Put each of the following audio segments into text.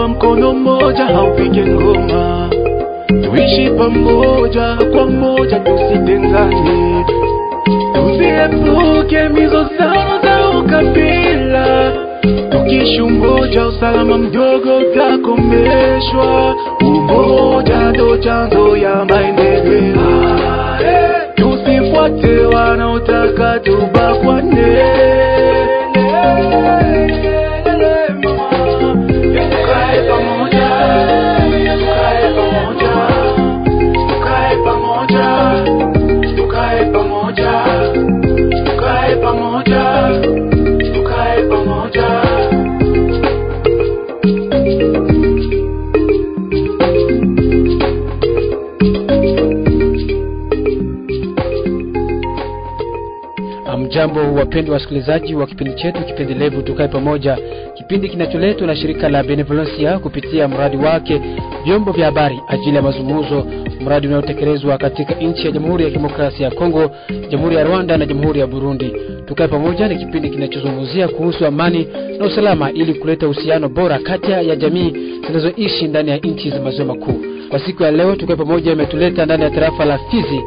tulifunzwa mkono mmoja haupige ngoma. Tuishi pamoja kwa moja tusitengane tusiepuke mizozano za ukabila. Tukishi umoja usalama mdogo utakomeshwa umoja ndo chanzo ya maendeleo. Tusifuate wanaotaka tubakwane wapendwa wasikilizaji wa kipindi chetu kipendelevu tukae pamoja, kipindi kinacholetwa na shirika la Benevolencia kupitia mradi wake vyombo vya habari ajili ya mazungumzo, mradi unaotekelezwa katika nchi ya Jamhuri ya Kidemokrasia ya Kongo, Jamhuri ya Rwanda na Jamhuri ya Burundi. Tukae pamoja ni kipindi kinachozungumzia kuhusu amani na usalama ili kuleta uhusiano bora kati ya jamii zinazoishi ndani ya nchi za maziwa makuu. Kwa siku ya leo, tukae pamoja imetuleta ndani ya tarafa la Fizi.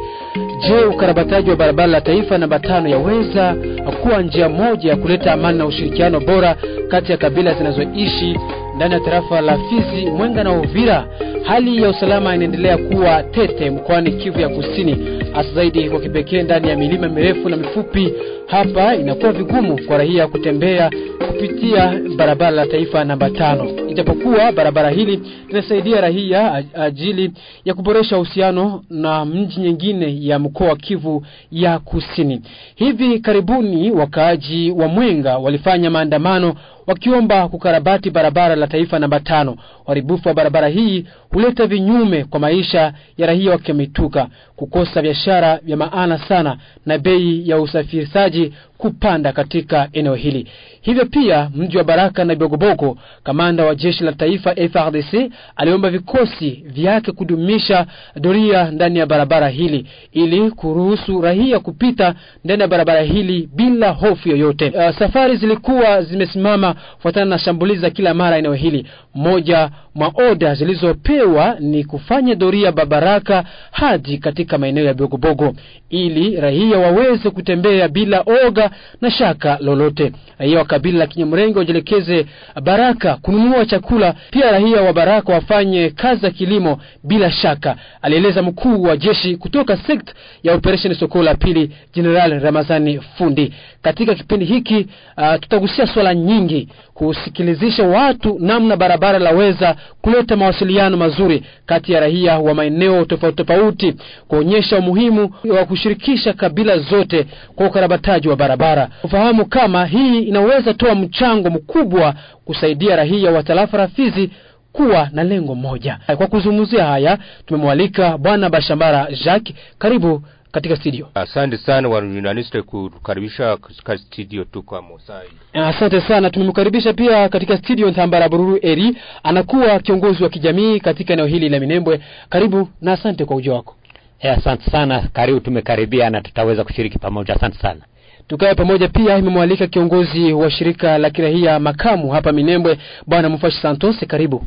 Je, ukarabataji wa barabara la taifa namba tano yaweza kuwa njia moja ya kuleta amani na ushirikiano bora kati ya kabila zinazoishi ndani ya tarafa la Fizi, Mwenga na Uvira? Hali ya usalama inaendelea kuwa tete mkoani Kivu ya Kusini, hasa zaidi kwa kipekee ndani ya milima mirefu na mifupi. Hapa inakuwa vigumu kwa raia kutembea kupitia barabara la taifa namba tano, ijapokuwa barabara hili linasaidia raia ajili ya kuboresha uhusiano na mji nyingine ya mkoa wa Kivu ya Kusini. Hivi karibuni wakaaji wa Mwenga walifanya maandamano wakiomba kukarabati barabara la taifa namba tano. Uharibifu wa barabara hii huleta vinyume kwa maisha ya raia wa Kimituga, kukosa biashara vya maana sana na bei ya usafirishaji verdade kupanda katika eneo hili. Hivyo pia mji wa Baraka na Bogobogo, kamanda wa jeshi la taifa FRDC aliomba vikosi vyake kudumisha doria ndani ya barabara hili ili kuruhusu raia kupita ndani ya barabara hili bila hofu yoyote. Uh, safari zilikuwa zimesimama kufuatana na shambulizi za kila mara eneo hili. Moja mwa oda zilizopewa ni kufanya doria Babaraka hadi katika maeneo ya Bogobogo ili raia waweze kutembea bila oga na shaka lolote. Raia wa kabila la Kinyamrenge wajielekeze Baraka kununua chakula, pia raia wa Baraka wafanye kazi za kilimo bila shaka, alieleza mkuu wa jeshi kutoka sekta ya operation soko la pili, General Ramazani Fundi. Katika kipindi hiki uh, tutagusia swala nyingi kusikilizisha watu namna barabara laweza kuleta mawasiliano mazuri kati ya raia wa maeneo tofauti tofauti, kuonyesha umuhimu wa kushirikisha kabila zote kwa ukarabataji wa barabara, kufahamu kama hii inaweza toa mchango mkubwa kusaidia raia wa tarafa la Fizi kuwa na lengo moja. Kwa kuzungumzia haya tumemwalika Bwana Bashambara Jacques, karibu katika studio. Asante sana wanunaniste kukaribisha katika studio tu kwa Mosai. Asante sana, tumemkaribisha pia katika studio Ntambara Bururu Eri, anakuwa kiongozi wa kijamii katika eneo hili la Minembwe. Karibu na asante kwa ujio wako. E, asante sana, karibu, tumekaribia na tutaweza kushiriki pamoja. Asante sana. Tukae pamoja pia imemwalika kiongozi wa shirika la kirahia makamu hapa Minembwe, Bwana Mfashi Santos, karibu.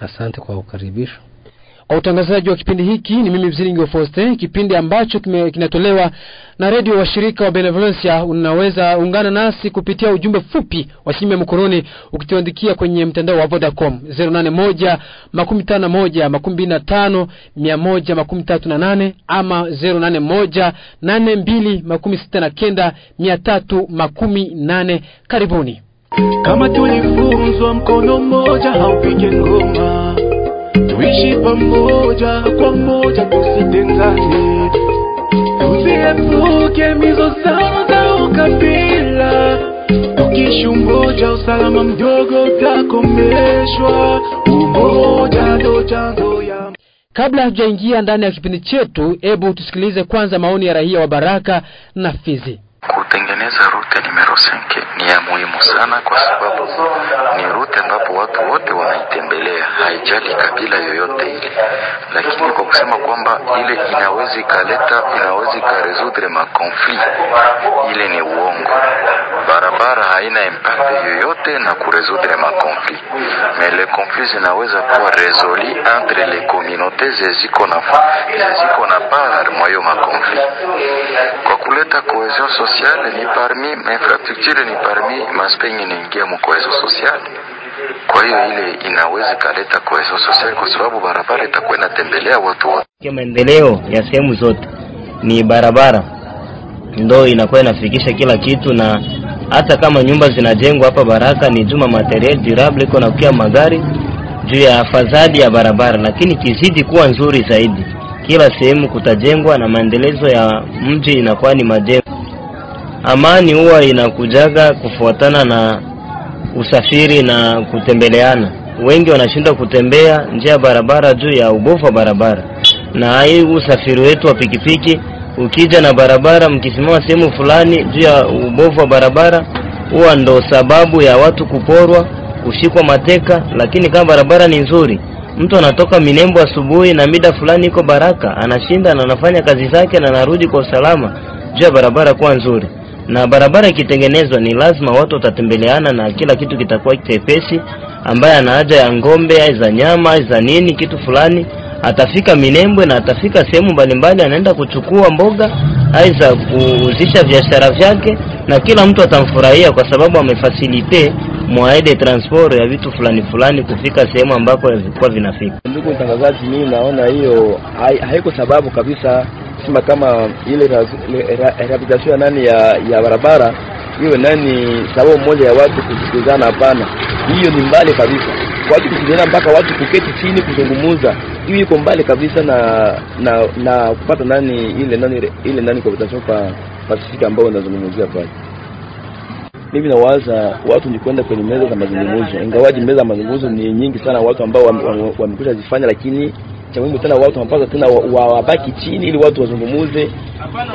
Asante kwa ukaribisho. Kwa utangazaji wa kipindi hiki ni mimi Mzilingi Foste, kipindi ambacho kime, kinatolewa na redio washirika wa Benevolencia. Unaweza ungana nasi kupitia ujumbe fupi wa simu ya mkononi ukituandikia kwenye mtandao wa Vodacom 081 makumi tano moja makumi mbili na tano mia moja makumi tatu na nane ama 081 nane mbili makumi sita na kenda mia tatu makumi nane. Karibuni. kama tulifunzwa mkono mmoja haupige ngoma tuishi pamoja kwa moja tusitengane. Tuziepuke mizozano za ukabila. Tukishi umoja usalama mdogo utakomeshwa umoja ndo chanzo ya Kabla hatujaingia ndani ya kipindi chetu, hebu tusikilize kwanza maoni ya raia wa Baraka na Fizi. Kutengeneza rute numero 5 ni ya muhimu sana, kwa sababu ni rute ambapo watu wote wanaitembelea, haijali kabila yoyote ile. Lakini kwa kusema kwamba ile inaweza ikaleta inaweza ikaresudre makonfli, ile ni uongo. Barabara haina impact yoyote na kuresudre ma conflit mais le conflit zinaweza kuwa resoli entre les communautés zeziko na zeziko na part mwayo ma conflit kwa kuleta cohesion sociale ni parmi infrastructure ni parmi maspe yenye inaingia mu cohesion sociale kwa hiyo ile inaweza ikaleta cohesion social, kwa sababu barabara itakuwa inatembelea watu wote. Maendeleo ya sehemu zote ni barabara. Ndo inakuwa inafikisha kila kitu na hata kama nyumba zinajengwa hapa Baraka ni juma materiel durable iko na kukia magari juu ya fadhali ya barabara, lakini kizidi kuwa nzuri zaidi, kila sehemu kutajengwa na maendelezo ya mji inakuwa ni majengo. Amani huwa inakujaga kufuatana na usafiri na kutembeleana. Wengi wanashindwa kutembea njia ya barabara juu ya ubovu wa barabara, na hii usafiri wetu wa pikipiki ukija na barabara, mkisimama sehemu fulani juu ya ubovu wa barabara, huwa ndo sababu ya watu kuporwa, kushikwa mateka. Lakini kama barabara ni nzuri, mtu anatoka Minembo asubuhi na mida fulani iko Baraka, anashinda na anafanya kazi zake na anarudi kwa usalama juu ya barabara kuwa nzuri. Na barabara ikitengenezwa, ni lazima watu watatembeleana na kila kitu kitakuwa chepesi. Ambaye ana haja ya ng'ombe ai za nyama ai za nini kitu fulani atafika Minembwe na atafika sehemu mbalimbali, anaenda kuchukua mboga ai za kuuzisha biashara vyake, na kila mtu atamfurahia kwa sababu amefasilite mwaede transport ya vitu fulani fulani kufika sehemu ambako vilikuwa vinafika. Ndugu mtangazaji, mimi naona hiyo hai- haiko sababu kabisa kusema kama ile rehabilitation ya nani ya, ya barabara hiyo nani sababu moja ya watu kusikilizana. Hapana, hiyo ni mbali kabisa, watu kusikilizana mpaka watu kuketi chini kuzungumuza, hiyo iko mbali kabisa na na na kupata nani ile nani ile nani cohabitation pa pasifika ambao unazungumzia pale. Mimi nawaza watu ni kwenda kwenye meza za mazungumzo, ingawaji meza za mazungumzo ni nyingi sana, watu ambao wamekwisha wa, wa zifanya, lakini cha muhimu tena watu wanapaswa tena wa- wa- wabaki chini ili watu wazungumuze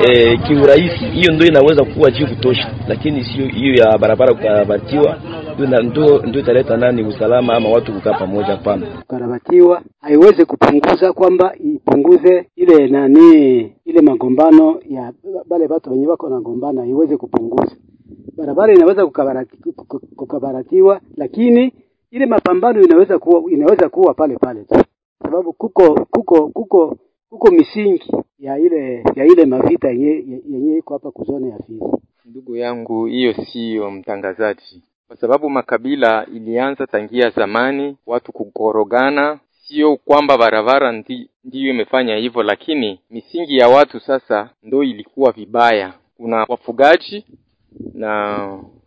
eh, kiurahisi. Hiyo ndio inaweza kuwa juu kutosha, lakini sio hiyo ya barabara kukarabatiwa ndio ndio ndio italeta nani usalama ama watu kukaa pamoja. Hapana. kukarabatiwa haiwezi kupunguza kwamba ipunguze ile nani ile magombano ya bale watu wenye wako nagombana haiwezi kupunguza. Barabara inaweza kukabarati- kukabaratiwa, lakini ile mapambano inaweza kuwa inaweza kuwa pale pale tu, sababu kuko kuko kuko kuko misingi ya ile ya ile mavita yenye iko hapa kuzone ya Fizi. Ndugu yangu, hiyo siyo mtangazaji, kwa sababu makabila ilianza tangia zamani, watu kukorogana. Sio kwamba barabara ndi, ndiyo imefanya hivyo, lakini misingi ya watu sasa ndo ilikuwa vibaya. Kuna wafugaji na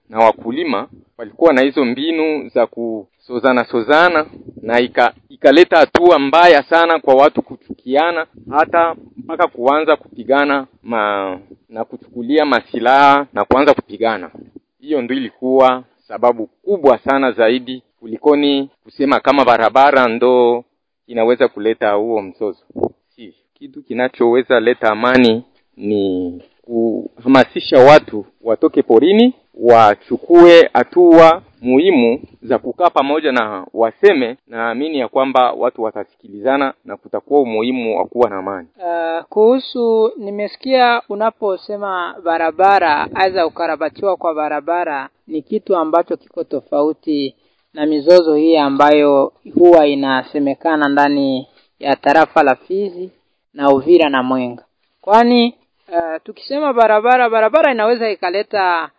na wakulima walikuwa na hizo mbinu za kusozana sozana, sozana na ika, ikaleta hatua mbaya sana kwa watu kuchukiana, hata mpaka kuanza kupigana ma, na kuchukulia masilaha na kuanza kupigana. Hiyo ndio ilikuwa sababu kubwa sana zaidi kulikoni kusema kama barabara ndo inaweza kuleta huo mzozo. Si kitu kinachoweza leta amani ni kuhamasisha watu watoke porini, wachukue hatua muhimu za kukaa pamoja na waseme. Naamini ya kwamba watu watasikilizana na kutakuwa umuhimu wa kuwa na amani. Uh, kuhusu nimesikia unaposema barabara aidha ukarabatiwa kwa barabara ni kitu ambacho kiko tofauti na mizozo hii ambayo huwa inasemekana ndani ya tarafa la Fizi na Uvira na Mwenga, kwani uh, tukisema barabara, barabara inaweza ikaleta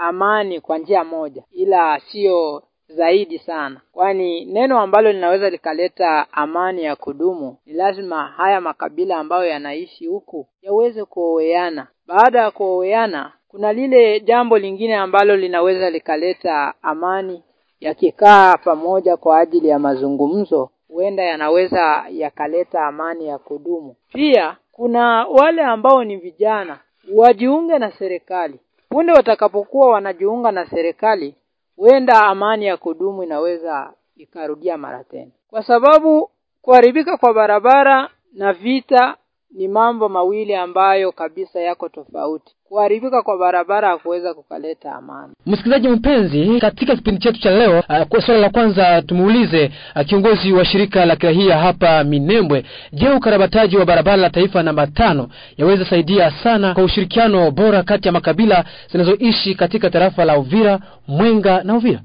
amani kwa njia moja, ila sio zaidi sana, kwani neno ambalo linaweza likaleta amani ya kudumu ni lazima haya makabila ambayo yanaishi huku yaweze kuoweana. Baada ya kuoweana, kuna lile jambo lingine ambalo linaweza likaleta amani, yakikaa pamoja kwa ajili ya mazungumzo, huenda yanaweza yakaleta amani ya kudumu. Pia kuna wale ambao ni vijana, wajiunge na serikali. Punde watakapokuwa wanajiunga na serikali, huenda amani ya kudumu inaweza ikarudia mara tena, kwa sababu kuharibika kwa barabara na vita ni mambo mawili ambayo kabisa yako tofauti. Kuharibika kwa barabara hakuweza kukaleta amani. Msikilizaji mpenzi, katika kipindi chetu cha leo uh, kwa swala la kwanza tumuulize uh, kiongozi wa shirika la kirahia hapa Minembwe, je, ukarabataji wa barabara la taifa namba tano yaweza saidia sana kwa ushirikiano bora kati ya makabila zinazoishi katika tarafa la Uvira, Mwenga na Uvira?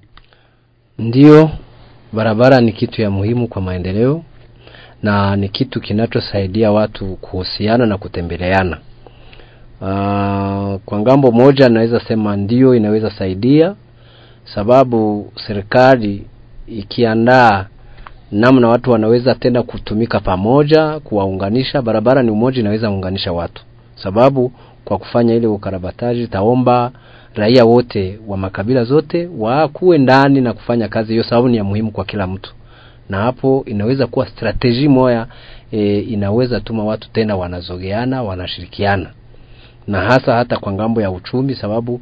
Ndiyo, barabara ni kitu ya muhimu kwa maendeleo na ni kitu kinachosaidia watu kuhusiana na kutembeleana. Uh, kwa ng'ambo moja naweza sema ndio inaweza saidia, sababu serikali ikiandaa namna watu wanaweza tena kutumika pamoja, kuwaunganisha. Barabara ni umoja, inaweza unganisha watu, sababu kwa kufanya ile ukarabataji taomba raia wote wa makabila zote wakuwe ndani na kufanya kazi hiyo, sababu ni ya muhimu kwa kila mtu, na hapo inaweza kuwa strateji moya e, inaweza tuma watu tena wanazogeana, wanashirikiana. Na hasa hata kwa ng'ambo ya uchumi, sababu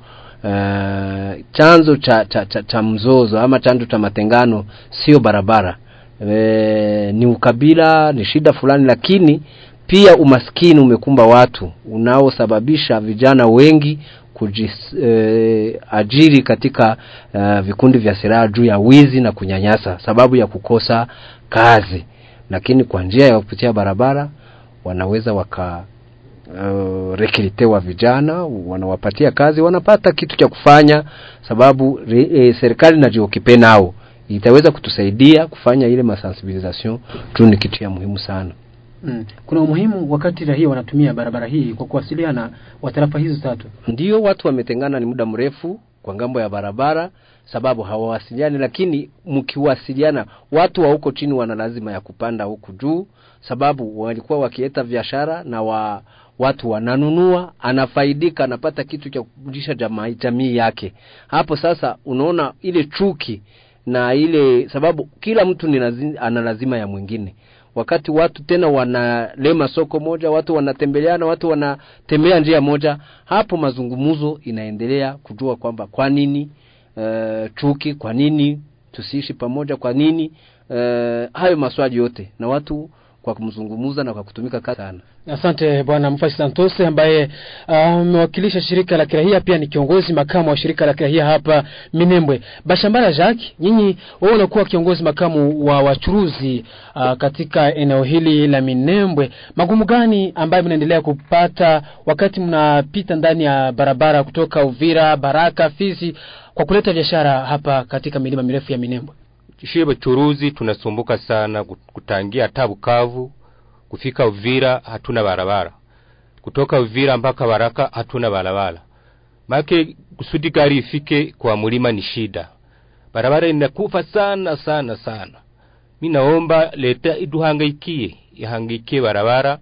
uh, chanzo cha, cha, cha, cha mzozo ama chanzo cha matengano sio barabara. E, ni ukabila, ni shida fulani, lakini pia umaskini umekumba watu unaosababisha vijana wengi kujiajiri eh, katika uh, vikundi vya silaha juu ya wizi na kunyanyasa sababu ya kukosa kazi, lakini kwa njia ya kupitia barabara wanaweza waka uh, rekritewa vijana, wanawapatia kazi, wanapata kitu cha kufanya, sababu re, e, serikali najiokipe nao itaweza kutusaidia kufanya ile masensibilisation tu, ni kitu ya muhimu sana. Mm. Kuna umuhimu wakati raia wanatumia barabara hii kwa kuwasiliana wa tarafa hizi tatu. Ndio watu wametengana ni muda mrefu kwa ng'ambo ya barabara, sababu hawawasiliani, lakini mkiwasiliana, watu wa huko chini wana lazima ya kupanda huku juu, sababu walikuwa wakieta biashara na wa watu wananunua, anafaidika, anapata kitu cha kurudisha jamii, jamii yake. Hapo sasa unaona ile chuki na ile sababu, kila mtu ni ana lazima ya mwingine wakati watu tena wanalema soko moja, watu wanatembeleana, watu wanatembea njia moja, hapo mazungumzo inaendelea kujua kwamba kwa nini uh, chuki, kwa nini tusiishi pamoja, kwa nini uh, hayo maswali yote, na watu kwa kumzungumuza na kwa kutumika sana. Asante Bwana Mfasi Santos ambaye amewakilisha uh, shirika la kirahia, pia ni kiongozi makamu wa shirika la kirahia hapa Minembwe. Bashambara Jacques, nyinyi wewe unakuwa kiongozi makamu wa wachuruzi uh, katika eneo hili la Minembwe. Magumu gani ambayo mnaendelea kupata wakati mnapita ndani ya barabara kutoka Uvira, Baraka, Fizi kwa kuleta biashara hapa katika milima mirefu ya Minembwe? Shie bachuruzi tunasumbuka sana kutangia hata Bukavu kufika Uvira hatuna barabara, kutoka Uvira mpaka Baraka hatuna barabara. Make kusudi gari ifike kwa mulima ni shida, barabara inakufa sana sana sana. Mi naomba leta iduhangaikie, ihangaikie barabara,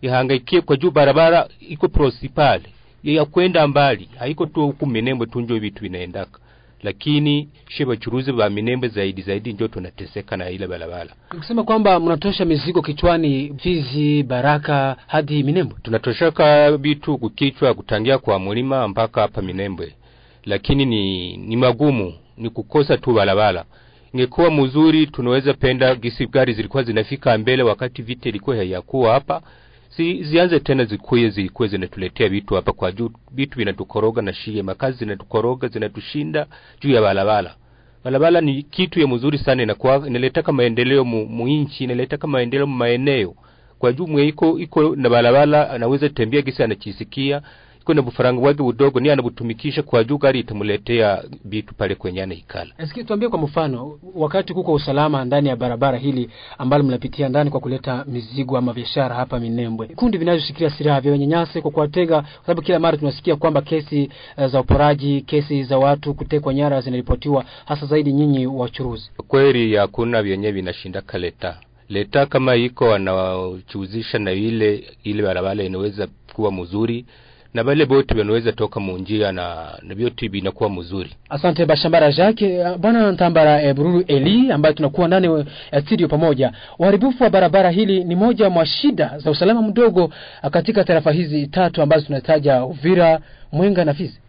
ihangaikie kwa juu barabara iko prosipale ya kwenda mbali, haiko tu huku Minembwe tunjo vitu vinaendaka lakini she wachuruzi wa Minembwe zaidi zaidi ndio tunateseka na ile barabara. Nikusema kwamba mnatosha mizigo kichwani Fizi, Baraka hadi Minembwe. Tunatoshaka vitu kukichwa kutangia kwa mulima mpaka hapa Minembwe, lakini ni ni magumu, ni kukosa tu barabara. Ingekuwa mzuri, tunaweza penda gisi gari zilikuwa zinafika mbele wakati vita ilikuwa hayakuwa hapa si zianze tena zikuye zikuye zinatuletea vitu hapa kwa juu, vitu vinatukoroga na shie, makazi zinatukoroga zinatushinda juu ya balabala. Balabala ni kitu ya mzuri sana, inakuwa inaletaka maendeleo mu, muinchi inaletaka maendeleo maeneo. Kwa juu mwe iko iko na balabala, anaweza tembea gisi anachisikia iko na bufaranga wake udogo ni anabutumikisha kwa juu, gari itamuletea vitu pale kwenye anaikala. Eski, tuambie kwa mfano, wakati kuko usalama ndani ya barabara hili ambalo mnapitia ndani kwa kuleta mizigo ama biashara hapa Minembwe, kundi vinavyoshikilia silaha vya wenyanyase kwa kuwatega, kwa sababu kila mara tunasikia kwamba kesi uh, za uporaji, kesi za watu kutekwa nyara zinaripotiwa, hasa zaidi nyinyi wachuruzi. Kweli hakuna vyenye vinashinda kaleta leta kama iko wanachuzisha na ile ile barabara inaweza kuwa mzuri na bale bote wanaweza toka munjia na na vyote vinakuwa mzuri. Asante Bashambara Jacques. Bwana Ntambara e, Bururu Eli ambaye tunakuwa ndani ya studio pamoja. Uharibifu wa barabara hili ni moja mwa shida za usalama mdogo katika tarafa hizi tatu ambazo tunataja Uvira, Mwenga na Fizi.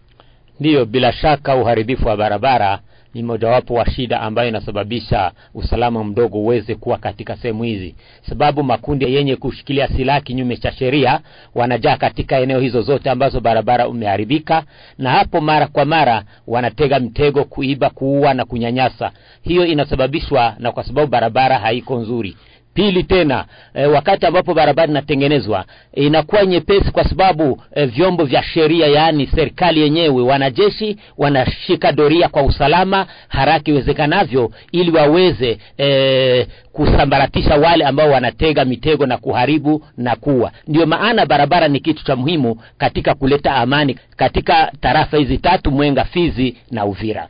Ndiyo, bila shaka uharibifu wa barabara ni mojawapo wa shida ambayo inasababisha usalama mdogo uweze kuwa katika sehemu hizi. Sababu makundi yenye kushikilia silaha kinyume cha sheria wanajaa katika eneo hizo zote ambazo barabara umeharibika na hapo mara kwa mara wanatega mtego kuiba kuua na kunyanyasa. Hiyo inasababishwa na kwa sababu barabara haiko nzuri pili tena e, wakati ambapo barabara inatengenezwa inakuwa nyepesi kwa sababu e, vyombo vya sheria yaani serikali yenyewe wanajeshi wanashika doria kwa usalama haraka iwezekanavyo ili waweze e, kusambaratisha wale ambao wanatega mitego na kuharibu na kuwa ndio maana barabara ni kitu cha muhimu katika kuleta amani katika tarafa hizi tatu mwenga fizi na uvira.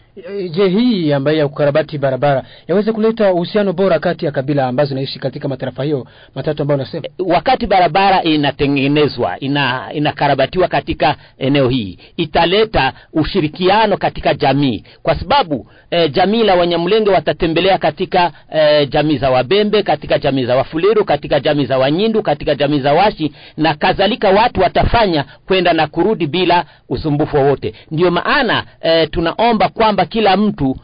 Je hii ambayo ya kukarabati barabara yaweze kuleta uhusiano bora kati ya kabila ambazo zinaishi katika matarafa hiyo matatu ambayo unasema wakati barabara inatengenezwa ina inakarabatiwa katika eneo hii italeta ushirikiano katika jamii. Kwa sababu e, jamii la wanyamlenge watatembelea katika e, jamii za wabembe katika jamii za wafuliru katika jamii za wanyindu katika jamii za washi na kadhalika watu watafanya kwenda na kurudi bila usumbufu wowote. Ndio maana e, tunaomba kwamba kila mtu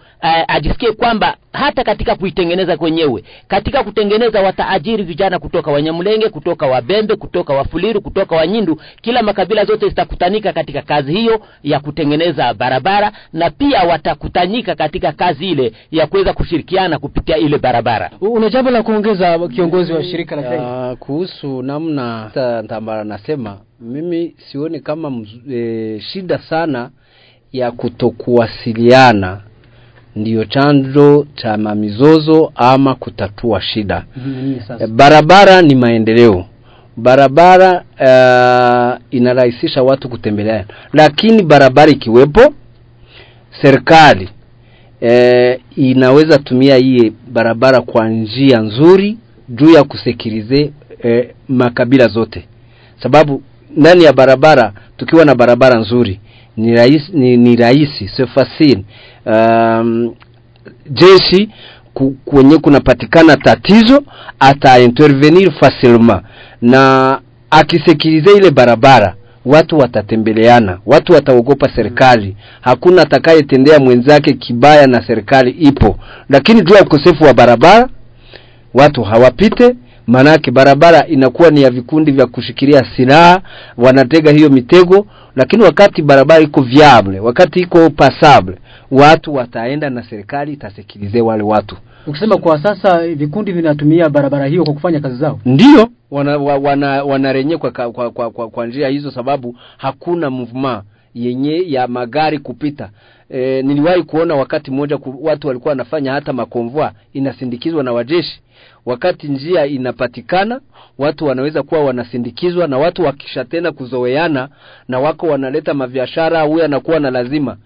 ajisikie kwamba hata katika kuitengeneza kwenyewe katika kutengeneza wataajiri vijana kutoka wanyamulenge kutoka wabembe kutoka wafuliru kutoka wanyindu kila makabila zote zitakutanika katika kazi hiyo ya kutengeneza barabara na pia watakutanika katika kazi ile ya kuweza kushirikiana kupitia ile barabara. Una jambo la kuongeza kiongozi wa shirika la uh, kuhusu namna ntambara nasema mimi sioni kama mz, e, shida sana ya kutokuwasiliana ndiyo chanzo cha mamizozo ama kutatua shida. Mm-hmm, barabara ni maendeleo. Barabara uh, inarahisisha watu kutembelea. Lakini barabara ikiwepo serikali uh, inaweza tumia hii barabara kwa njia nzuri juu ya kusekirize uh, makabila zote. Sababu ndani ya barabara tukiwa na barabara nzuri ni rahisi ni, ni rahisi facile um, jeshi kwenye kunapatikana tatizo ata intervenir facilement. Na akisikiliza ile barabara watu watatembeleana watu wataogopa serikali. Hakuna atakayetendea mwenzake kibaya na serikali ipo. Lakini juu ya ukosefu wa barabara watu hawapite manake barabara inakuwa ni ya vikundi vya kushikilia silaha wanatega hiyo mitego lakini wakati barabara iko viable wakati iko passable watu wataenda na serikali itasikilize wale watu. Ukisema kwa sasa vikundi vinatumia barabara hiyo kwa kufanya kazi zao? Ndio wana, wana, wanarenye kwa, kwa, kwa, kwa, kwa, kwa njia hizo sababu hakuna movement yenye ya magari kupita. E, niliwahi kuona wakati mmoja watu walikuwa wanafanya hata makomvua inasindikizwa na wajeshi. Wakati njia inapatikana watu wanaweza kuwa wanasindikizwa na watu wakisha tena kuzoeana na wako wanaleta mabiashara huyu anakuwa na lazima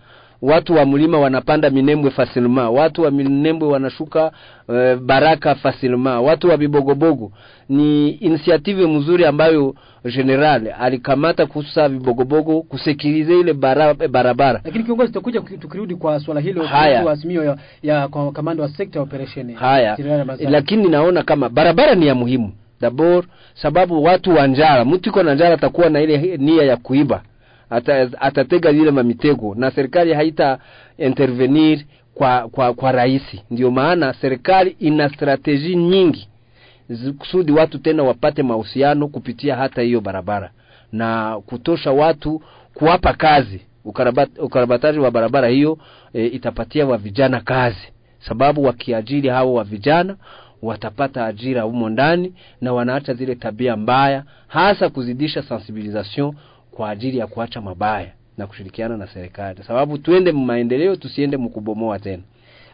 watu wa mlima wanapanda minembwe fasilma. Watu wa minembwe wanashuka e, baraka fasilma. Watu wa bibogobogo ni initiative mzuri ambayo general alikamata kuhusu Bibogobogo, kusikiliza ile bara, barabara. Lakini kiongozi tutakuja tukirudi kwa swala hilo kwa azimio ya, ya kwa kamanda wa sekta operation. Haya. Lakini naona kama barabara ni ya muhimu. Dabor sababu watu wa njara mtu iko na njara atakuwa na ile nia ya kuiba Ata, atatega zile mamitego na serikali haita intervenir kwa kwa kwa rahisi ndio maana serikali ina strateji nyingi kusudi watu tena wapate mahusiano kupitia hata hiyo barabara. Na kutosha watu kuwapa kazi. Ukarabat, ukarabataji wa barabara hiyo e, itapatia wa vijana kazi. Sababu wakiajiri hao wa vijana watapata ajira humo ndani na wanaacha zile tabia mbaya hasa kuzidisha sensibilisation kwa ajili ya kuacha mabaya na kushirikiana na serikali. Sababu tuende maendeleo tusiende mkubomoa tena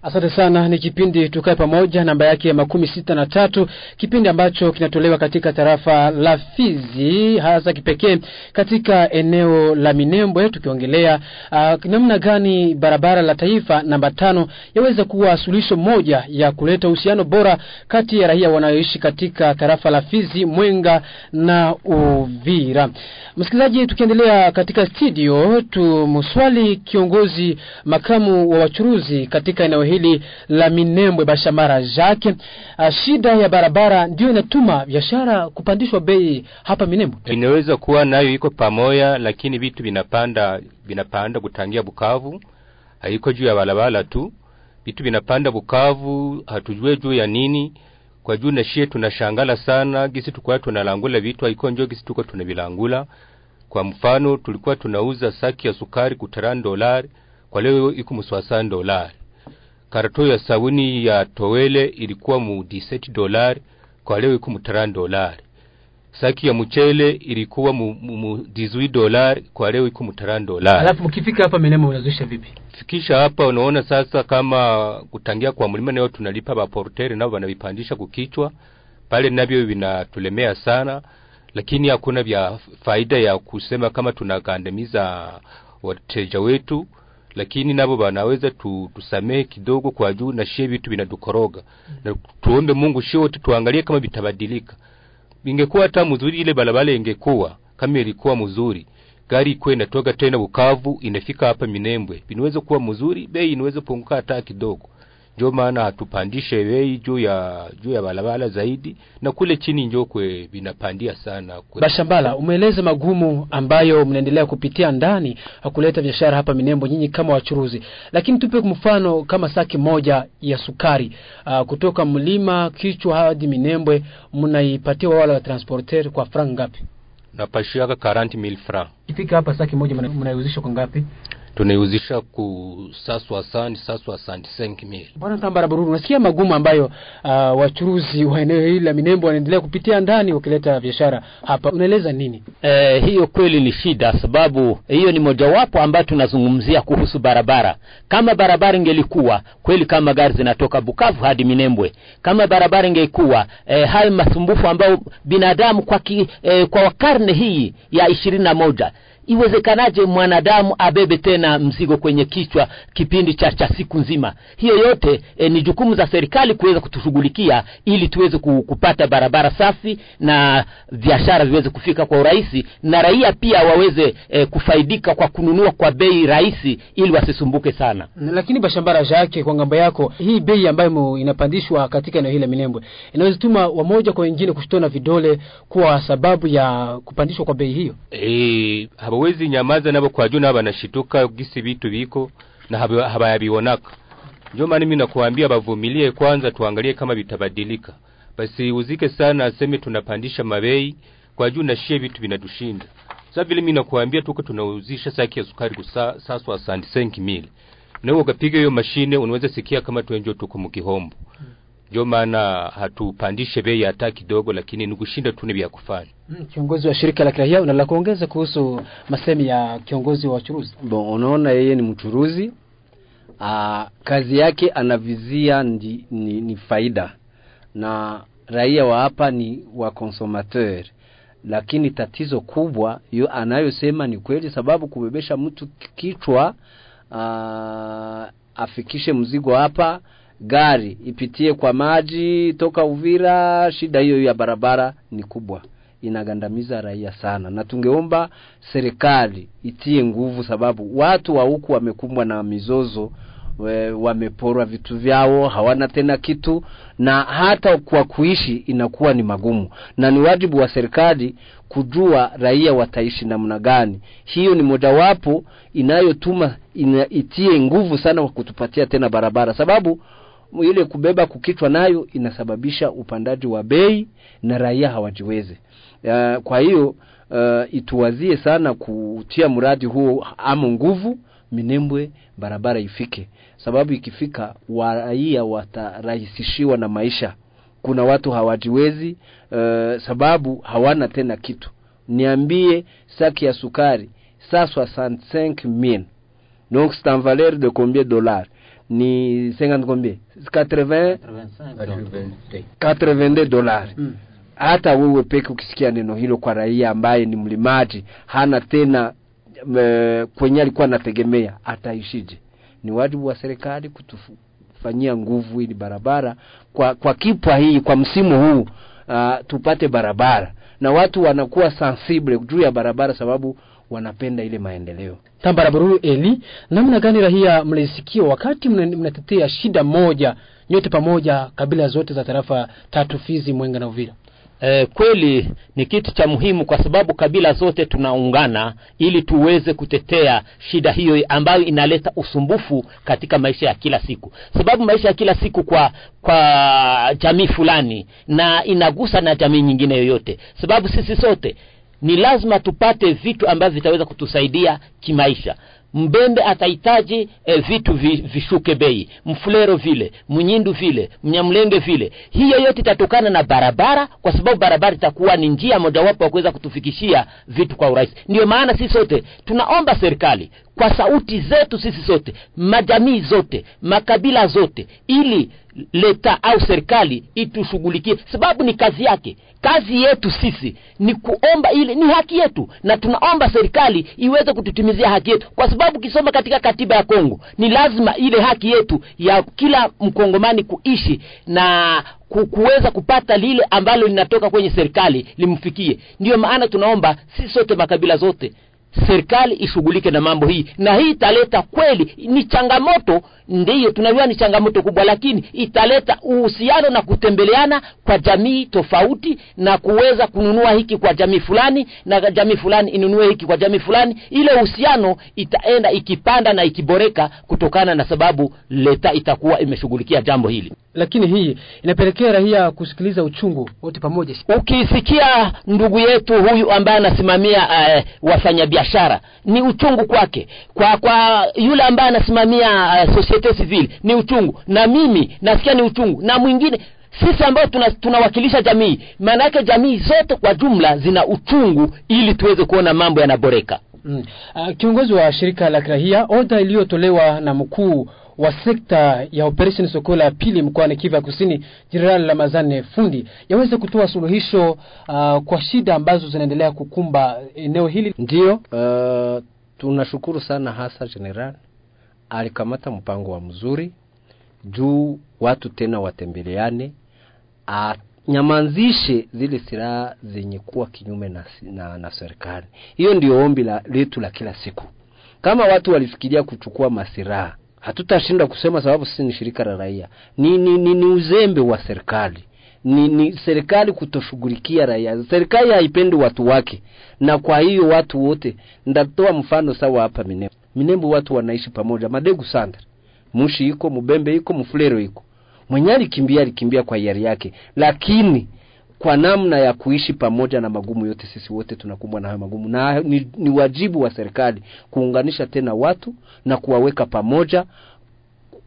asante sana ni kipindi tukae pamoja namba yake ya makumi sita na tatu kipindi ambacho kinatolewa katika tarafa la fizi hasa kipekee katika eneo la minembwe tukiongelea uh, namna gani barabara la taifa namba tano yaweza kuwa suluhisho moja ya kuleta uhusiano bora kati ya raia wanaoishi katika tarafa la fizi mwenga na uvira. Msikilizaji tukiendelea katika studio tumuswali kiongozi makamu wa wachuruzi katika eneo hili la Minembwe Bashamara Jacques. Uh, shida ya barabara ndio inatuma biashara kupandishwa bei hapa Minembwe. Inaweza kuwa nayo iko pamoja, lakini vitu vinapanda vinapanda kutangia Bukavu, haiko juu ya barabara tu. vitu vinapanda Bukavu, hatujue juu ya nini. Kwa juu na shie tunashangala sana gisi tukua tunalangula vitu haiko njo gisi tuko tunavilangula. Kwa mfano tulikuwa tunauza saki ya sukari kutaran dolari, kwa leo iko muswasan dolari. Karato ya sabuni ya towele ilikuwa mu 17 dolari, kwa leo iko mu 3 dolari. Saki ya mchele ilikuwa mu, mu, mu 18 dolari, kwa leo iko mu 3 dolari. Alafu mkifika hapa menema unazusha vipi? fikisha hapa unaona sasa kama kutangia kwa mlima nayo tunalipa baporteri nao wanavipandisha kukichwa pale navyo vinatulemea sana lakini hakuna vya faida ya kusema kama tunagandamiza wateja wetu lakini nabo banaweza tu, tusamehe kidogo kwa juu na shie vitu vinadukoroga na tuombe Mungu shie wote tuangalie kama vitabadilika. Ingekuwa hata mzuri ile barabara ingekuwa kama ilikuwa mzuri gari ikuwe inatoka tena Bukavu inafika hapa Minembwe, inaweza kuwa mzuri, bei inaweza punguka hata kidogo. Ndio maana hatupandishe bei juu ya juu ya barabara zaidi, na kule chini njo kwe vinapandia sana kwe. Bashambala, umeeleza magumu ambayo mnaendelea kupitia ndani kuleta biashara hapa Minembo, nyinyi kama wachuruzi, lakini tupe mfano kama saki moja ya sukari aa, kutoka mlima kichwa hadi Minembwe, mnaipatia wale wa transporter kwa franc ngapi? napashiaka 40000 francs Ifika hapa saki moja mnaiuzisha kwa ngapi? Tunaiuzisha ku saswa sandi saswa sandi 5000 Bwana Tambara Bururu, unasikia magumu ambayo uh, wachuruzi wa eneo hili la Minembo wanaendelea kupitia ndani wakileta biashara hapa, unaeleza nini? Eh, hiyo kweli ni shida, sababu hiyo ni mojawapo ambayo tunazungumzia kuhusu barabara. Kama barabara ingelikuwa kweli, kama gari zinatoka Bukavu hadi Minembwe, kama barabara ingekuwa eh, hayo masumbufu ambayo binadamu kwa, ki, eh, kwa karne hii ya ishirini na moja iwezekanaje mwanadamu abebe tena mzigo kwenye kichwa kipindi cha, cha siku nzima hiyo yote e, ni jukumu za serikali kuweza kutushughulikia ili tuweze kupata barabara safi na biashara viweze kufika kwa urahisi na raia pia waweze e, kufaidika kwa kununua kwa bei rahisi ili wasisumbuke sana Lakini Bashambara Jake, kwa ng'ambo yako, hii bei ambayo inapandishwa katika eneo hili la Minembwe inaweza tuma wamoja kwa wengine kushitona vidole kwa sababu ya kupandishwa kwa bei hiyo. eh habawezi nyamaza nabo kwa juu nabo banashituka gisi vitu viko na haba- habayabionaka. Ndio maana mimi nakuambia bavumilie kwanza tuangalie kama bitabadilika basi uzike sana aseme tunapandisha mabei kwa juu na shie vitu vinatushinda sasa vile mimi nakuambia tuko tunauzisha saki ya sukari kusa, sasa asante senki mili na wewe ukapiga hiyo mashine unaweza sikia kama tuenjo tuko mkihombo ndio maana hatupandishe bei hata kidogo lakini ni kushinda tu ni vya kufanya. Mm, Kiongozi wa shirika la kiraia unala kuongeza kuhusu masemi ya kiongozi wa wachuruzi? Bon, unaona yeye ni mchuruzi aa, kazi yake anavizia ni, ni, ni faida. Na raia wa hapa ni wa consomateur, lakini tatizo kubwa yu anayosema ni kweli, sababu kubebesha mtu kichwa aa, afikishe mzigo hapa, gari ipitie kwa maji toka Uvira, shida hiyo ya barabara ni kubwa. Inagandamiza raia sana, na tungeomba serikali itie nguvu, sababu watu wa huku wamekumbwa na mizozo wameporwa vitu vyao, hawana tena kitu, na hata kwa kuishi inakuwa ni magumu, na ni wajibu wa serikali kujua raia wataishi namna gani. Hiyo ni mojawapo inayotuma ina, itie nguvu sana kwa kutupatia tena barabara, sababu ile kubeba kukichwa nayo inasababisha upandaji wa bei na raia hawajiweze. Uh, kwa hiyo uh, ituwazie sana kutia mradi huo amu nguvu Minembwe barabara ifike, sababu ikifika waraia watarahisishiwa na maisha. Kuna watu hawajiwezi uh, sababu hawana tena kitu. Niambie saki ya sukari sa 65000 donc c'est en valeur de combien dollars ni 50 combien? 80 82 dollars. Mm. hata wewe peke ukisikia neno hilo kwa raia ambaye ni mlimaji hana tena me, kwenye alikuwa anategemea ataishije? Ni wajibu wa serikali kutufanyia nguvu ili barabara. Kwa kwa kipwa hii kwa msimu huu uh, tupate barabara. Na watu wanakuwa sensible juu ya barabara sababu wanapenda ile maendeleo. Tambara Bururu Eli, namna gani rahia mlisikia wakati mnatetea shida moja nyote pamoja, kabila zote za tarafa tatu Fizi, Mwenga na Uvira? eh, kweli ni kitu cha muhimu kwa sababu kabila zote tunaungana ili tuweze kutetea shida hiyo ambayo inaleta usumbufu katika maisha ya kila siku. Sababu maisha ya kila siku kwa kwa jamii fulani na inagusa na jamii nyingine yoyote. Sababu sisi sote ni lazima tupate vitu ambavyo vitaweza kutusaidia kimaisha. Mbembe atahitaji e, vitu vi, vishuke bei. Mfulero vile mnyindu vile mnyamlenge vile. Hiyo yote itatokana na barabara kwa sababu barabara itakuwa ni njia mojawapo ya kuweza kutufikishia vitu kwa urahisi. Ndio maana sisi sote tunaomba serikali kwa sauti zetu sisi sote majamii zote makabila zote ili leta au serikali itushughulikie. Sababu ni kazi yake. Kazi yetu sisi ni kuomba ile ni haki yetu na tunaomba serikali iweze kututimizia haki yetu. Kwa sababu ukisoma katika katiba ya kongo ni lazima ile haki yetu ya kila mkongomani kuishi na kuweza kupata lile ambalo linatoka kwenye serikali limfikie. Ndiyo maana tunaomba sisi sote makabila zote serikali ishughulike na mambo hii. Na hii italeta kweli ni changamoto. Ndiyo tunajua ni changamoto kubwa lakini italeta uhusiano na kutembeleana kwa jamii tofauti na kuweza kununua hiki kwa jamii fulani na jamii fulani inunue hiki kwa jamii fulani. Ile uhusiano itaenda ikipanda na ikiboreka kutokana na sababu leta itakuwa imeshughulikia jambo hili lakini hii inapelekea raia kusikiliza uchungu wote pamoja. Ukisikia ndugu yetu huyu ambaye anasimamia uh, wafanyabiashara ni uchungu kwake. Kwa kwa yule ambaye anasimamia uh, societe civile ni uchungu. Na mimi nasikia ni uchungu. Na mwingine sisi ambao tunawakilisha tuna- jamii maana yake jamii zote kwa jumla zina uchungu ili tuweze kuona mambo yanaboreka. Mm. uh, kiongozi wa shirika la kirahia oda iliyotolewa na mkuu wa sekta ya operation sokola ya pili mkoani kivu ya kusini jenerali ramazani fundi yaweze kutoa suluhisho uh, kwa shida ambazo zinaendelea kukumba eneo hili? Ndio uh, tunashukuru sana hasa general alikamata mpango wa mzuri juu watu tena watembeleane anyamanzishe zile silaha zenye kuwa kinyume na, na, na serikali. Hiyo ndio ombi letu la kila siku. Kama watu walifikiria kuchukua masiraha hatutashinda kusema sababu sisi ni shirika la raia. Ni, ni, ni, ni uzembe wa serikali. Ni, ni serikali kutoshughulikia raia. Serikali haipendi watu wake. Na kwa hiyo watu wote ndatoa mfano sawa hapa minembo. Minembo watu wanaishi pamoja. Madegu sandra mushi iko mubembe iko mfulero iko. Mwenye alikimbia alikimbia kwa hiari yake. Lakini kwa namna ya kuishi pamoja na magumu yote sisi wote tunakumbwa na hayo magumu. Na ni, ni wajibu wa serikali kuunganisha tena watu na kuwaweka pamoja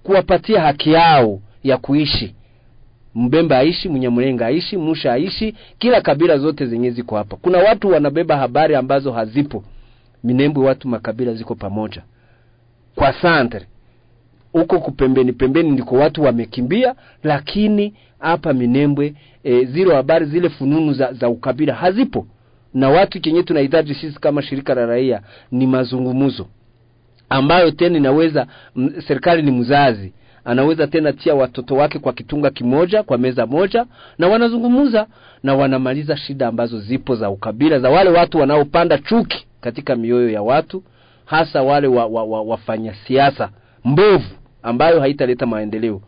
kuwapatia haki yao ya kuishi. Mbemba aishi mnyamrenga aishi musha aishi kila kabila zote zenye ziko hapa. Kuna watu wanabeba habari ambazo hazipo. Minembwe watu makabila ziko pamoja. Kwa santre huko kupembeni pembeni ndiko watu wamekimbia lakini hapa minembwe e, zile habari zile fununu za, za ukabila hazipo. Na watu chenye tunahitaji sisi kama shirika la raia ni mazungumzo ambayo tena inaweza serikali ni mzazi anaweza tena tia watoto wake kwa kitunga kimoja kwa meza moja na wanazungumza na wanamaliza shida ambazo zipo za ukabila za wale watu wanaopanda chuki katika mioyo ya watu hasa wale wa, wa, wa, wafanya siasa mbovu ambayo haitaleta maendeleo.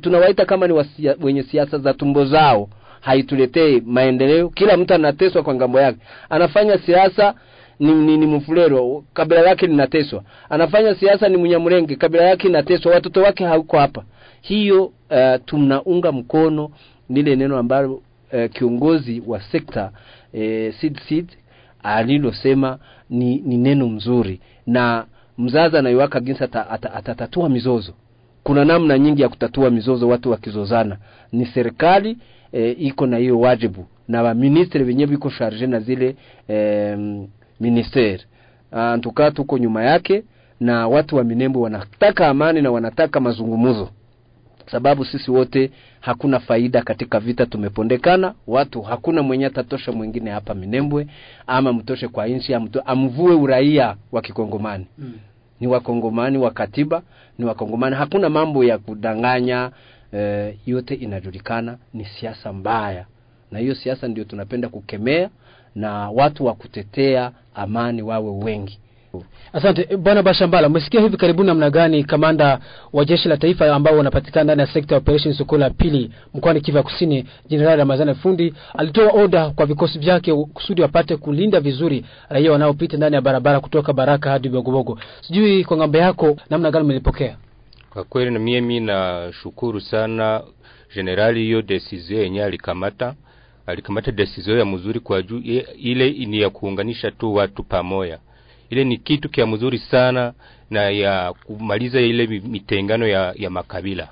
Tunawaita kama ni wasia, wenye siasa za tumbo zao. Haituletei maendeleo. Kila mtu anateswa kwa ng'ambo yake. Anafanya siasa ni, ni, ni mfulero. Kabila yake linateswa. Anafanya siasa ni mnyamrenge kabila yake linateswa watoto wake hauko hapa. Hiyo uh, tunaunga mkono lile neno ambalo uh, kiongozi wa sekta uh, seed seed alilosema ni, ni neno mzuri. Na mzazi anaiwaka jinsi atatatua ata, ata, ata mizozo. Kuna namna nyingi ya kutatua mizozo watu wakizozana. Ni serikali e, iko na hiyo wajibu. Na waministri wenyewe viko sharge na zile e, ministeri antukaa tuko nyuma yake na watu wa minembo wanataka amani na wanataka mazungumuzo sababu sisi wote hakuna faida katika vita tumepondekana. Watu hakuna mwenye atatosha mwingine hapa minembwe ama mtoshe kwa nchi amvue uraia wa kikongomani. Mm. ni wakongomani wa katiba ni wakongomani. Hakuna mambo ya kudanganya eh, yote inajulikana ni siasa mbaya. Na hiyo siasa ndio tunapenda kukemea na watu wa kutetea amani wawe wengi Asante bwana Bashambala, umesikia hivi karibuni namna gani kamanda wa jeshi la taifa ambao wanapatikana ndani ya sekta ya operation Sokola pili mkoani Kivu Kusini, Jenerali Ramazani Fundi alitoa oda kwa vikosi vyake kusudi wapate kulinda vizuri raia wanaopita ndani ya barabara kutoka Baraka hadi Bogobogo. Sijui kwa ng'ambo yako namna gani umelipokea? Kwa kweli na mimi nashukuru sana generali, hiyo decision yenye alikamata alikamata decision ya mzuri kwa juu ile ni ya kuunganisha tu watu pamoja. Ile ni kitu kia mzuri sana na ya kumaliza ile mitengano ya, ya makabila.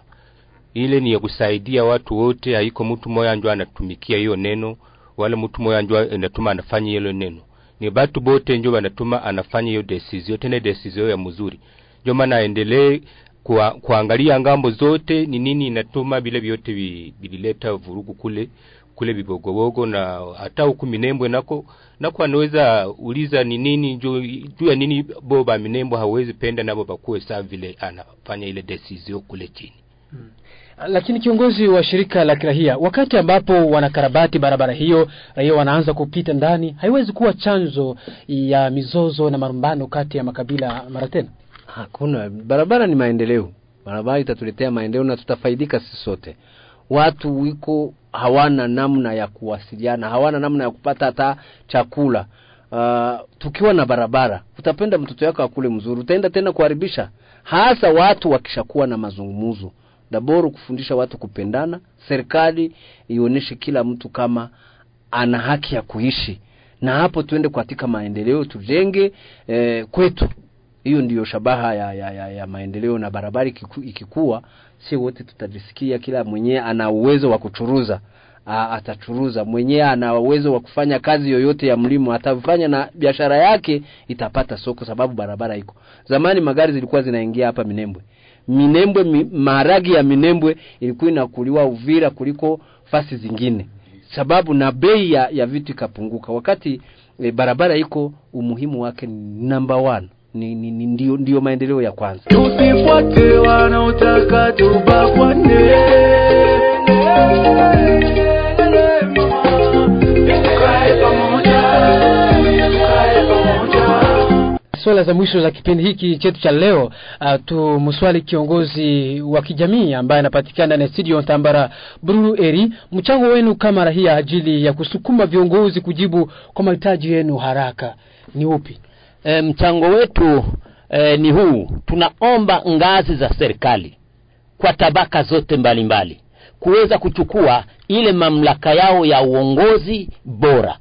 Ile ni ya kusaidia watu wote, haiko mtu moya njo anatumikia hiyo neno wala mtu moya njo anatuma anafanya hilo neno. Ni batu bote njo wanatuma anafanya hiyo decision tena decision ya mzuri. Ndio maana aendelee kwa, kuangalia ng'ambo zote ni nini inatuma vile vyote vi- vilileta vurugu kule kule vibogobogo na hata huku Minembwe nako nako anaweza uliza ni nini juu juu ya nini bo ba Minembwe hawezi penda nabo bakuwe sawa vile anafanya ile decision kule chini. Hmm. Lakini kiongozi wa shirika la kirahia, wakati ambapo wanakarabati barabara hiyo, raia wanaanza kupita ndani, haiwezi kuwa chanzo ya mizozo na marumbano kati ya makabila mara tena. Hakuna, barabara ni maendeleo. Barabara itatuletea maendeleo na tutafaidika sisi sote. Watu wiko hawana namna ya kuwasiliana, hawana namna ya kupata hata chakula. Uh, tukiwa na barabara, utapenda mtoto wako akule mzuri, utaenda tena kuharibisha. Hasa watu wakishakuwa na mazungumzo, daboru kufundisha watu kupendana, serikali ionyeshe kila mtu kama ana haki ya kuishi, na hapo tuende katika maendeleo, tujenge eh, kwetu hiyo ndiyo shabaha ya, ya, ya, ya maendeleo na barabara ikiku, ikikuwa si wote tutajisikia kila mwenyewe ana uwezo wa kuchuruza atachuruza. Mwenyewe ana uwezo wa kufanya kazi yoyote ya mlimo atafanya na biashara yake itapata soko sababu barabara iko. Zamani magari zilikuwa zinaingia hapa minembwe. Minembwe mi, maharagi ya minembwe ilikuwa inakuliwa uvira kuliko fasi zingine sababu na bei ya, ya vitu ikapunguka. Wakati e, barabara iko umuhimu wake number one ni, ni, ni ndio, ndio maendeleo ya kwanza. Tusifuate wanaotaka tubakwane. Swala za mwisho za kipindi hiki chetu cha leo uh, tumswali kiongozi wa kijamii ambaye anapatikana na ya studio Tambara Bruno Eri, mchango wenu kama rahia ajili ya kusukuma viongozi kujibu kwa mahitaji yenu haraka ni upi? E, mchango wetu e, ni huu. Tunaomba ngazi za serikali kwa tabaka zote mbalimbali kuweza kuchukua ile mamlaka yao ya uongozi bora.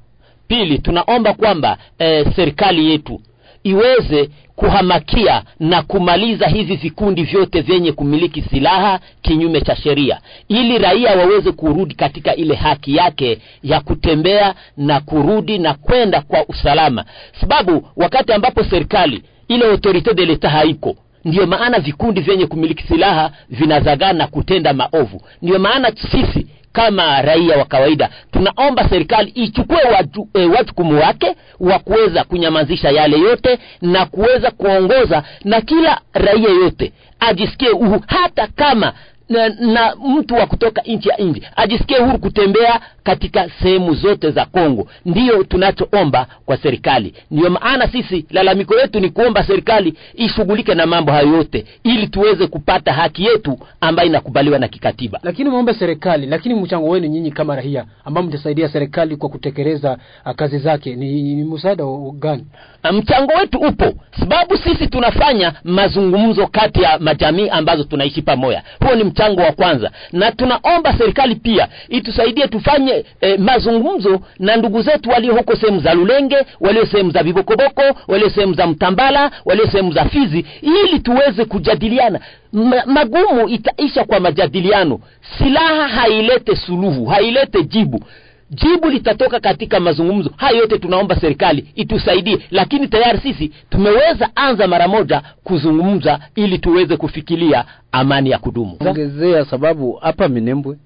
Pili tunaomba kwamba e, serikali yetu iweze kuhamakia na kumaliza hivi vikundi vyote vyenye kumiliki silaha kinyume cha sheria ili raia waweze kurudi katika ile haki yake ya kutembea na kurudi na kwenda kwa usalama. Sababu wakati ambapo serikali ile autorite de l'etat haiko ndiyo maana vikundi vyenye kumiliki silaha vinazagaa na kutenda maovu. Ndiyo maana sisi kama raia wa kawaida. Tunaomba serikali ichukue watu, e, wajukumu wake wa kuweza kunyamazisha yale yote na kuweza kuongoza na kila raia yote ajisikie uhuru. Hata kama na, na mtu wa kutoka nchi ya nje ajisikie huru kutembea katika sehemu zote za Kongo. Ndiyo tunachoomba kwa serikali. Ndiyo maana sisi lalamiko letu ni kuomba serikali ishughulike na mambo hayo yote, ili tuweze kupata haki yetu ambayo inakubaliwa na kikatiba. Lakini muombe serikali, lakini mchango wenu nyinyi kama raia ambao mtasaidia serikali kwa kutekeleza uh, kazi zake ni, ni msaada gani? mchango wetu upo sababu sisi tunafanya mazungumzo kati ya majamii ambazo tunaishi pamoja huo ni mchango wa kwanza. Na tunaomba serikali pia itusaidie tufanye eh, mazungumzo na ndugu zetu walio huko sehemu za lulenge walio sehemu za vibokoboko walio sehemu za mtambala walio sehemu za fizi ili tuweze kujadiliana. Ma, magumu itaisha kwa majadiliano. Silaha hailete suluhu hailete jibu jibu litatoka katika mazungumzo. Haya yote tunaomba serikali itusaidie lakini tayari sisi tumeweza anza mara moja kuzungumza ili tuweze kufikilia amani ya kudumu. Ongezea sababu hapa Minembwe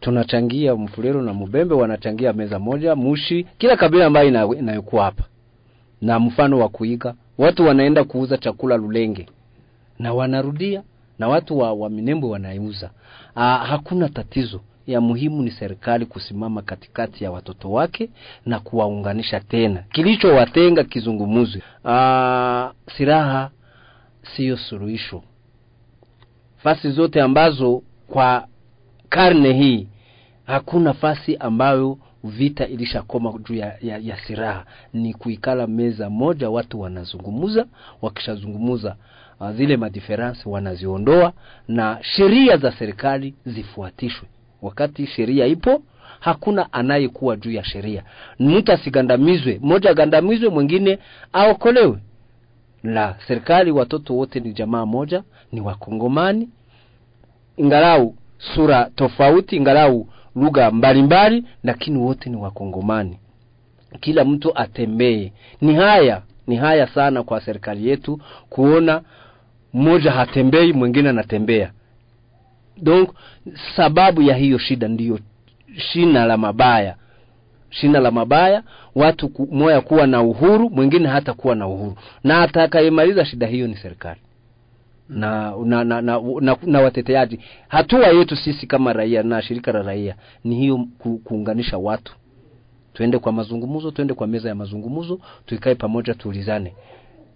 tunachangia Mfulero na Mubembe wanachangia meza moja, Mushi, kila kabila ambayo ina- inayokuwa hapa, na mfano wa kuiga, watu wanaenda kuuza chakula Lulenge na wanarudia na watu wa, wa Minembwe wanaiuza. Aa, hakuna tatizo ya muhimu ni serikali kusimama katikati ya watoto wake na kuwaunganisha tena. Kilichowatenga kizungumuzi. Aa, silaha siyo suluhisho. Fasi zote ambazo kwa karne hii hakuna fasi ambayo vita ilishakoma juu ya, ya, ya silaha, ni kuikala meza moja, watu wanazungumuza. Wakishazungumuza uh, zile madiferansi wanaziondoa na sheria za serikali zifuatishwe. Wakati sheria ipo, hakuna anayekuwa juu ya sheria. Mtu asigandamizwe, mmoja agandamizwe, mwingine aokolewe. La serikali, watoto wote ni jamaa moja, ni Wakongomani, ingalau sura tofauti, ingalau lugha mbalimbali, lakini wote ni Wakongomani. Kila mtu atembee. Ni haya ni haya sana kwa serikali yetu kuona mmoja hatembei mwingine anatembea. Donc sababu ya hiyo shida ndiyo shina la mabaya, shina la mabaya, watu ku, moya kuwa na uhuru, mwingine hata kuwa na uhuru, na atakayemaliza shida hiyo ni serikali. Na na, na, na, na, na wateteaji. Hatua yetu sisi kama raia na shirika la raia ni hiyo ku, kuunganisha watu, tuende kwa mazungumzo, tuende kwa meza ya mazungumzo, tuikae pamoja, tuulizane.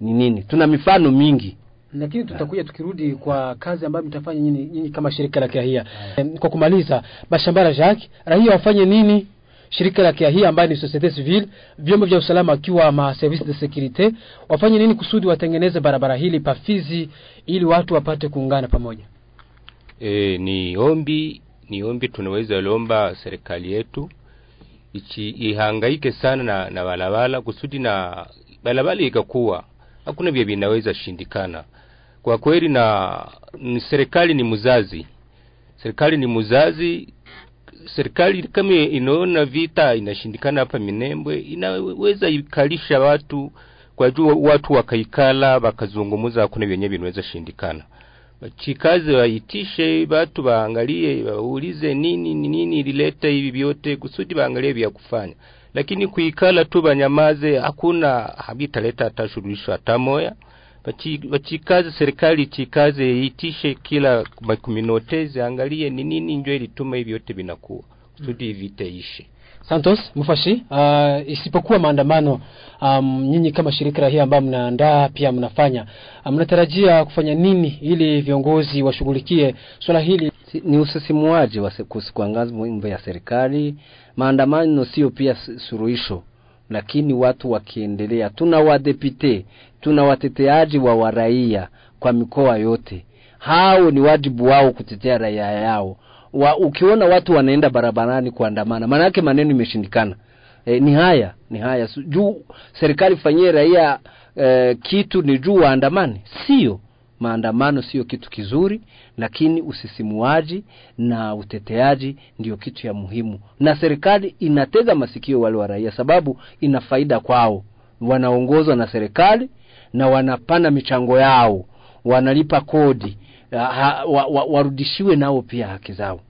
Ni nini. Tuna mifano mingi lakini tutakuja tukirudi kwa kazi ambayo mtafanya nyinyi, nyinyi kama shirika la kirahia. Kwa kumaliza, Bashambara Jacques, raia wafanye nini? Shirika la kirahia ambayo ni societe civile, vyombo vya usalama akiwa ma service de securite wafanye nini kusudi watengeneze barabara hili pafizi ili watu wapate kuungana pamoja? E, ni ombi ni ombi tunaweza lomba serikali yetu ichi ihangaike sana na, na balabala kusudi na balabala ikakuwa hakuna vya vinaweza shindikana kwa kweli, na ni serikali ni mzazi, serikali ni mzazi. Serikali kama inaona vita inashindikana hapa Minembwe, inaweza ikalisha watu kwa juu, watu wakaikala wakazungumza, hakuna vyenye vinaweza shindikana. Chikazi waitishe watu waangalie, waulize nini ni nini ilileta hivi vyote, kusudi waangalie vya kufanya, lakini kuikala tu banyamaze, hakuna habitaleta hata suluhisho hata moya. Wachikaze, serikali chikaze, itishe kila makuminote ziangalie ni nini ndio ilituma hivi yote vinakuwa kusudi vita ishe. Santos Mufashi, uh, isipokuwa maandamano um, nyinyi kama shirika la hii ambao mnaandaa pia mnafanya mnatarajia mnatarajia kufanya nini ili viongozi washughulikie swala hili? Si- ni usisimuaji wa kuangaza mambo ya serikali. Maandamano sio pia suruhisho, lakini watu wakiendelea, tuna wadepite, tuna wateteaji wa waraia kwa mikoa yote, hao ni wajibu wao kutetea raia yao. Wa, ukiona watu wanaenda barabarani kuandamana, maana yake maneno imeshindikana. E, ni haya ni haya juu serikali fanyie raia e, kitu ni juu waandamane, sio maandamano sio kitu kizuri, lakini usisimuaji na uteteaji ndio kitu ya muhimu, na serikali inatega masikio wale wa raia, sababu ina faida kwao. Wanaongozwa na serikali na wanapana michango yao, wanalipa kodi ha, wa, wa, warudishiwe nao pia haki zao.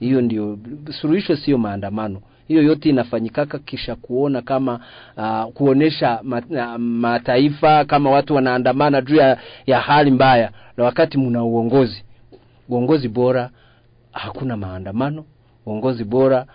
Hiyo ndio suluhisho, sio maandamano. Hiyo yote inafanyikaka kisha kuona kama uh, kuonesha uh, mataifa kama watu wanaandamana juu ya, ya hali mbaya, na wakati mna uongozi uongozi bora, hakuna maandamano. Uongozi bora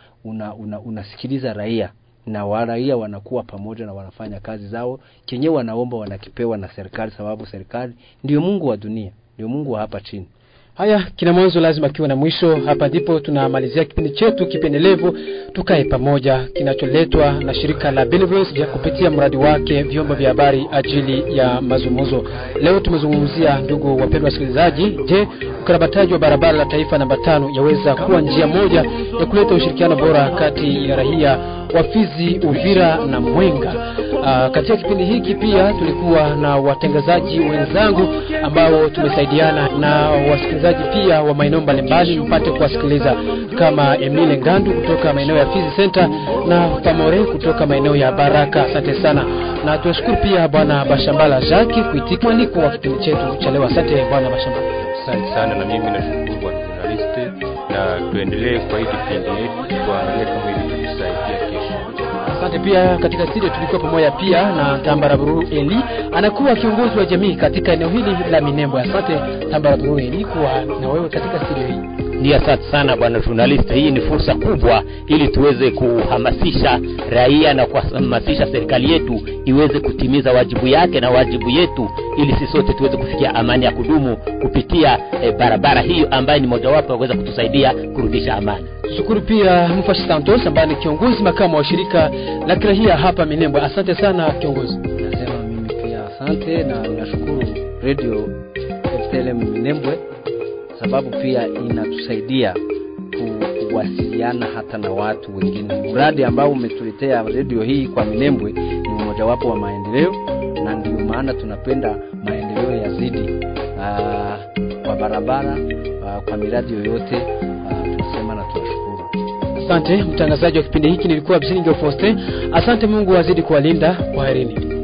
unasikiliza una, una, raia na waraia wanakuwa pamoja na wanafanya kazi zao, chenye wanaomba wanakipewa na serikali, sababu serikali ndio Mungu wa dunia, ndio Mungu wa hapa chini. Haya, kina mwanzo lazima kiwe na mwisho. Hapa ndipo tunamalizia kipindi chetu kipendelevu tukae pamoja, kinacholetwa na shirika la Benevolence ya kupitia mradi wake vyombo vya habari ajili ya mazungumzo. Leo tumezungumzia, ndugu wapendwa wasikilizaji, je, ukarabataji wa barabara la taifa namba tano yaweza kuwa njia moja ya kuleta ushirikiano bora kati ya raia wa Fizi, Uvira na Mwenga. Aa, katika kipindi hiki pia tulikuwa na watangazaji wenzangu ambao tumesaidiana na wasikilizaji pia wa maeneo mbalimbali mpate kuwasikiliza kama Emile Ngandu kutoka maeneo ya Fizi Center na Pamore kutoka maeneo ya Baraka. Asante sana na tunashukuru pia bwana Bashambala Jacques kuitika mwaliko wa kipindi chetu cha leo. Asante bwana Bashambala. Asante sana, na mimi nashukuru bwana journalist, na tuendelee kwa hii kipindi yetu kama. Asante pia. Katika studio tulikuwa pamoja pia na Tambaraburu Eli, anakuwa kiongozi wa jamii katika eneo hili la Minembwe. Asante Tambaraburu Eli kuwa na wewe katika studio hii. Ndio, asante sana bwana journalist. Hii ni fursa kubwa ili tuweze kuhamasisha raia na kuhamasisha serikali yetu iweze kutimiza wajibu yake na wajibu yetu, ili sisi sote tuweze kufikia amani ya kudumu kupitia e, barabara hiyo ambayo ni mojawapo ya kuweza kutusaidia kurudisha amani. Shukuru pia Mfashi Santos ambaye ni kiongozi makamu wa shirika la kirahia hapa Minembwe. Asante sana kiongozi. Nasema mimi pia asante na nashukuru radio FTLM Minembwe sababu pia inatusaidia kuwasiliana hata na watu wengine. Mradi ambao umetuletea redio hii kwa Minembwe ni mmojawapo wa maendeleo, na ndio maana tunapenda maendeleo yazidi aa, kwa barabara aa, kwa miradi yoyote aa, tunasema na tunashukuru. Asante mtangazaji wa kipindi hiki, nilikuwa Bisingi Faustin. Asante, Mungu wazidi kuwalinda. kwa Kwaherini.